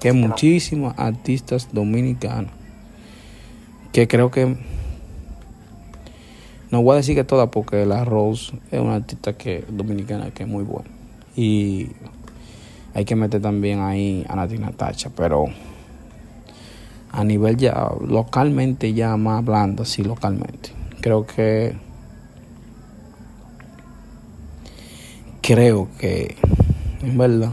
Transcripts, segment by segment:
que muchísimos artistas dominicanos, que creo que, no voy a decir que toda porque la Rose es una artista que dominicana que es muy buena. Y hay que meter también ahí a Natina Tacha, pero a nivel ya localmente ya más blanda, sí, localmente. Creo que creo que en verdad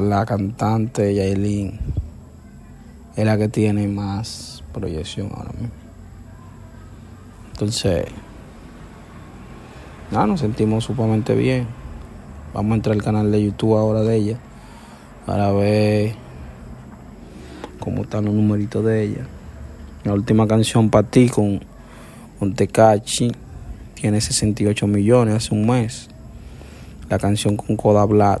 la cantante Yailin es la que tiene más proyección ahora mismo. Entonces, nada, nos sentimos sumamente bien. Vamos a entrar al canal de YouTube ahora de ella para ver cómo están los numeritos de ella. La última canción para ti con, con Tecachi tiene 68 millones hace un mes. La canción con Coda Black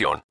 información.